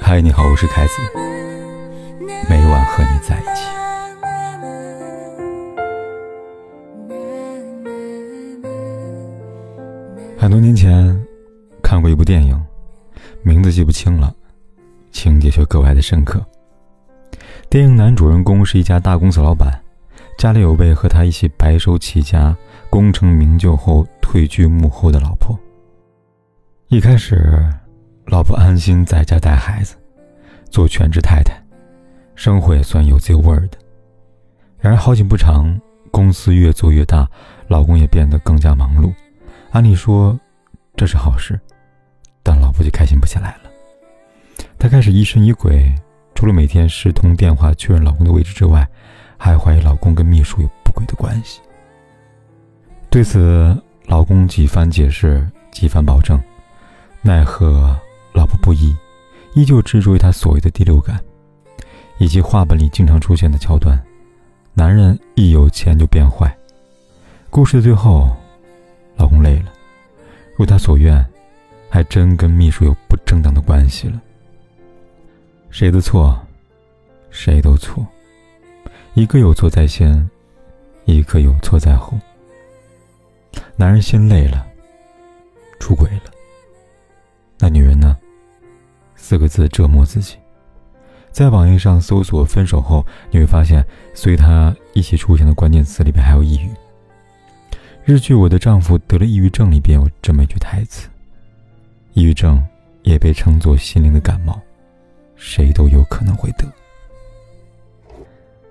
嗨，你好，我是凯子，每晚和你在一起。很多年前看过一部电影，名字记不清了，情节却格外的深刻。电影男主人公是一家大公司老板，家里有位和他一起白手起家、功成名就后退居幕后的老婆。一开始，老婆安心在家带孩子，做全职太太，生活也算有滋有味的。然而好景不长，公司越做越大，老公也变得更加忙碌。按理说这是好事，但老婆就开心不起来了。她开始疑神疑鬼，除了每天视通电话确认老公的位置之外，还怀疑老公跟秘书有不轨的关系。对此，老公几番解释，几番保证。奈何老婆不依，依旧执着于他所谓的第六感，以及话本里经常出现的桥段：男人一有钱就变坏。故事的最后，老公累了，如他所愿，还真跟秘书有不正当的关系了。谁的错？谁都错。一个有错在先，一个有错在后。男人心累了，出轨了。那女人呢？四个字折磨自己。在网页上搜索“分手后”，你会发现，随他一起出现的关键词里边还有抑郁。日剧《我的丈夫得了抑郁症》里边有这么一句台词：“抑郁症也被称作心灵的感冒，谁都有可能会得。”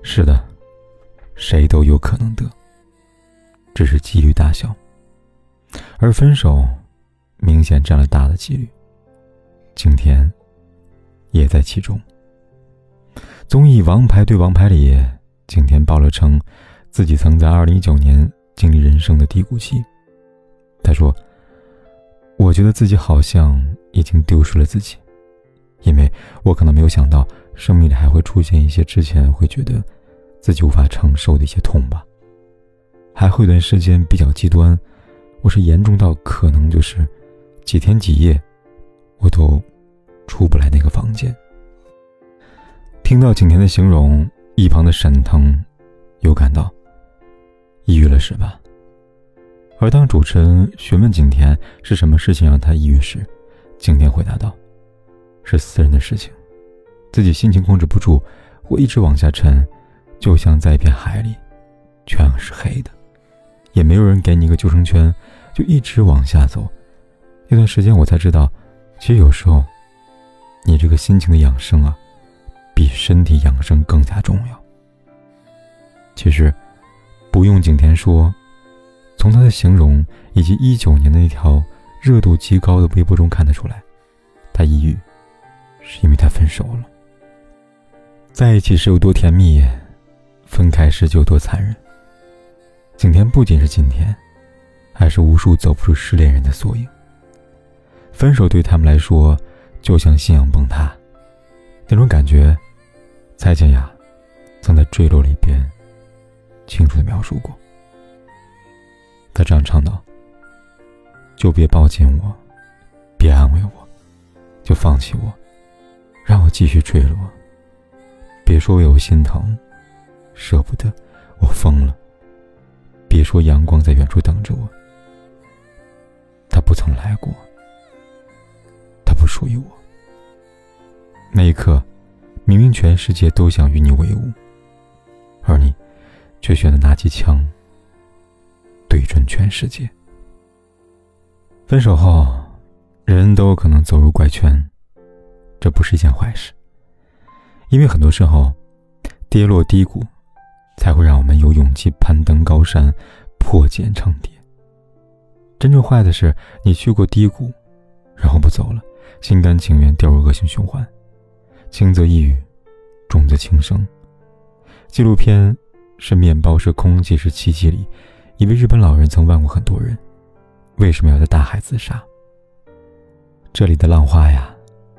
是的，谁都有可能得，只是几率大小。而分手。明显占了大的几率，今天也在其中。综艺《王牌对王牌》里，景甜爆了称自己曾在2019年经历人生的低谷期。她说：“我觉得自己好像已经丢失了自己，因为我可能没有想到生命里还会出现一些之前会觉得自己无法承受的一些痛吧。还会有段时间比较极端，我是严重到可能就是。”几天几夜，我都出不来那个房间。听到景甜的形容，一旁的沈腾又感到抑郁了，是吧？而当主持人询问景甜是什么事情让她抑郁时，景甜回答道：“是私人的事情，自己心情控制不住，会一直往下沉，就像在一片海里，全是黑的，也没有人给你一个救生圈，就一直往下走。”那段时间，我才知道，其实有时候，你这个心情的养生啊，比身体养生更加重要。其实，不用景甜说，从她的形容以及一九年的那条热度极高的微博中看得出来，她抑郁，是因为她分手了。在一起时有多甜蜜，分开时就有多残忍。景甜不仅是景甜，还是无数走不出失恋人的缩影。分手对他们来说，就像信仰崩塌，那种感觉，蔡健雅曾在《坠落》里边清楚的描述过。他这样唱道：“就别抱紧我，别安慰我，就放弃我，让我继续坠落。别说为我心疼，舍不得，我疯了。别说阳光在远处等着我，他不曾来过。”不属于我。那一刻，明明全世界都想与你为伍，而你却选择拿起枪对准全世界。分手后，人人都有可能走入怪圈，这不是一件坏事，因为很多时候，跌落低谷，才会让我们有勇气攀登高山，破茧成蝶。真正坏的是，你去过低谷，然后不走了。心甘情愿掉入恶性循环，轻则抑郁，重则轻生。纪录片《是面包是空气是奇迹》里，一位日本老人曾问过很多人：为什么要在大海自杀？这里的浪花呀，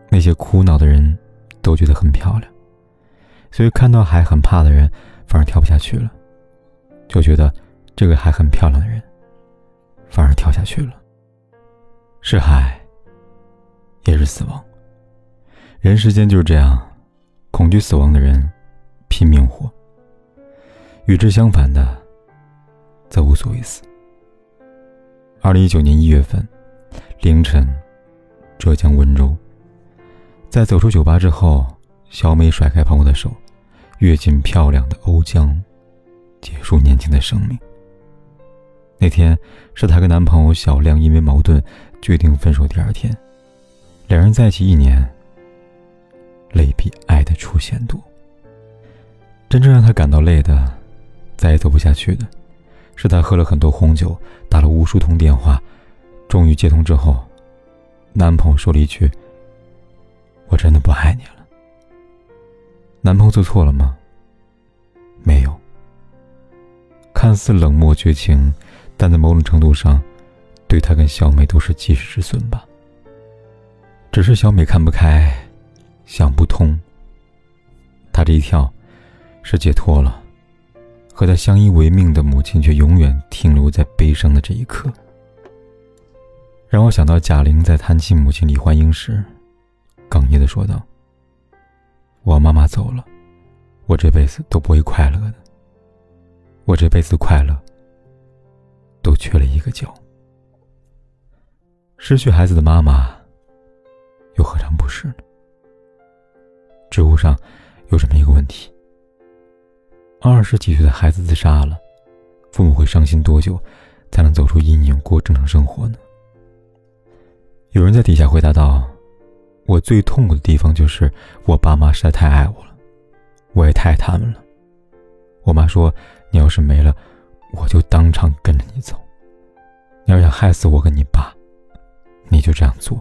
那些苦恼的人都觉得很漂亮，所以看到海很怕的人反而跳不下去了，就觉得这个海很漂亮的人反而跳下去了。是海。也是死亡，人世间就是这样，恐惧死亡的人拼命活，与之相反的则无所谓死。二零一九年一月份凌晨，浙江温州，在走出酒吧之后，小美甩开朋友的手，跃进漂亮的瓯江，结束年轻的生命。那天是她跟男朋友小亮因为矛盾决定分手。第二天，两人在一起一年，累比爱的出现多。真正让她感到累的，再也走不下去的，是她喝了很多红酒，打了无数通电话，终于接通之后，男朋友说了一句：“我真的不爱你了。”男朋友做错了吗？没有。看似冷漠绝情。但在某种程度上，对他跟小美都是及时止损吧。只是小美看不开，想不通。她这一跳，是解脱了，和她相依为命的母亲却永远停留在悲伤的这一刻。让我想到贾玲在谈起母亲李焕英时，哽咽的说道：“我妈妈走了，我这辈子都不会快乐的。我这辈子快乐。”都缺了一个角。失去孩子的妈妈，又何尝不是呢？知乎上有这么一个问题：二十几岁的孩子自杀了，父母会伤心多久，才能走出阴影，过正常生活呢？有人在底下回答道：“我最痛苦的地方就是我爸妈实在太爱我了，我也太爱他们了。我妈说，你要是没了。”我就当场跟着你走。你要想害死我跟你爸，你就这样做。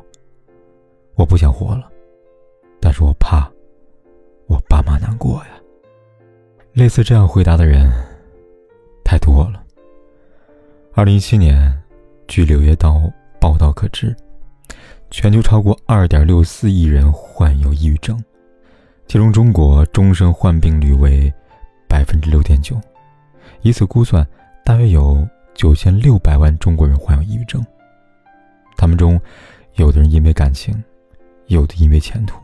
我不想活了，但是我怕爸妈难过呀。类似这样回答的人太多了。二零一七年，据《柳叶刀》报道可知，全球超过二点六四亿人患有抑郁症，其中中国终生患病率为百分之六点九。以此估算，大约有九千六百万中国人患有抑郁症。他们中，有的人因为感情，有的因为前途，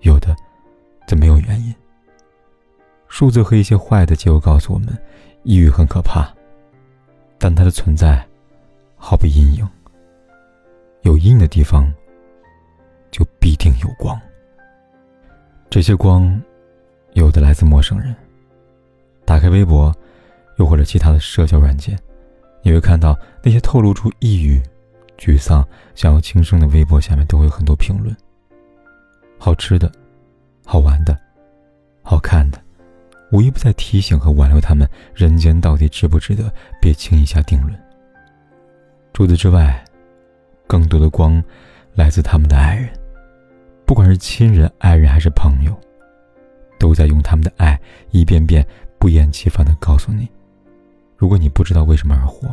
有的则没有原因。数字和一些坏的结果告诉我们，抑郁很可怕，但它的存在，好比阴影。有阴影的地方，就必定有光。这些光，有的来自陌生人。打开微博。又或者其他的社交软件，你会看到那些透露出抑郁、沮丧、想要轻生的微博下面都会有很多评论。好吃的、好玩的、好看的，无一不在提醒和挽留他们：人间到底值不值得？别轻易下定论。除此之外，更多的光来自他们的爱人，不管是亲人、爱人还是朋友，都在用他们的爱一遍遍不厌其烦的告诉你。如果你不知道为什么而活，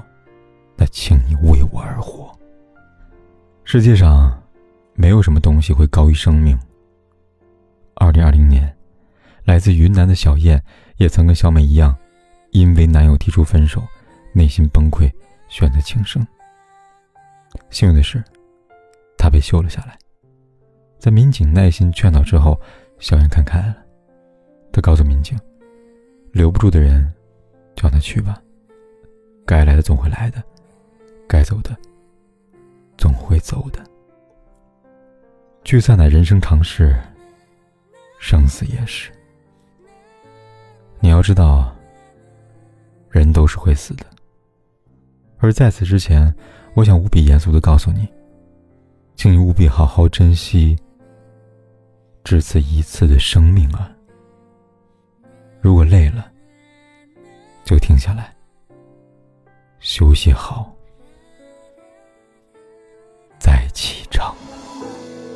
那请你为我而活。世界上没有什么东西会高于生命。二零二零年，来自云南的小燕也曾跟小美一样，因为男友提出分手，内心崩溃，选择轻生。幸运的是，她被救了下来。在民警耐心劝导之后，小燕看开了。她告诉民警：“留不住的人，就让他去吧。”该来的总会来的，该走的总会走的。聚散乃人生常事，生死也是。你要知道，人都是会死的。而在此之前，我想无比严肃的告诉你，请你务必好好珍惜只此一次的生命啊！如果累了，就停下来。休息好，再启程。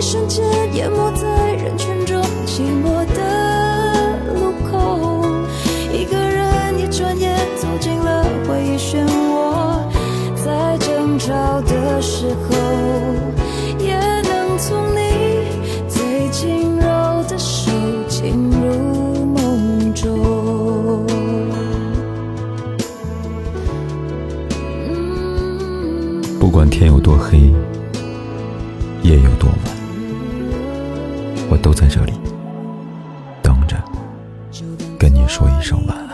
一瞬间淹没在人群中，寂寞的路口，一个人一转眼走进了回忆漩涡，在争吵的时候，也能从你最轻柔的手进入梦中。嗯不管天有多黑，夜有多晚，我都在这里等着，跟你说一声晚安。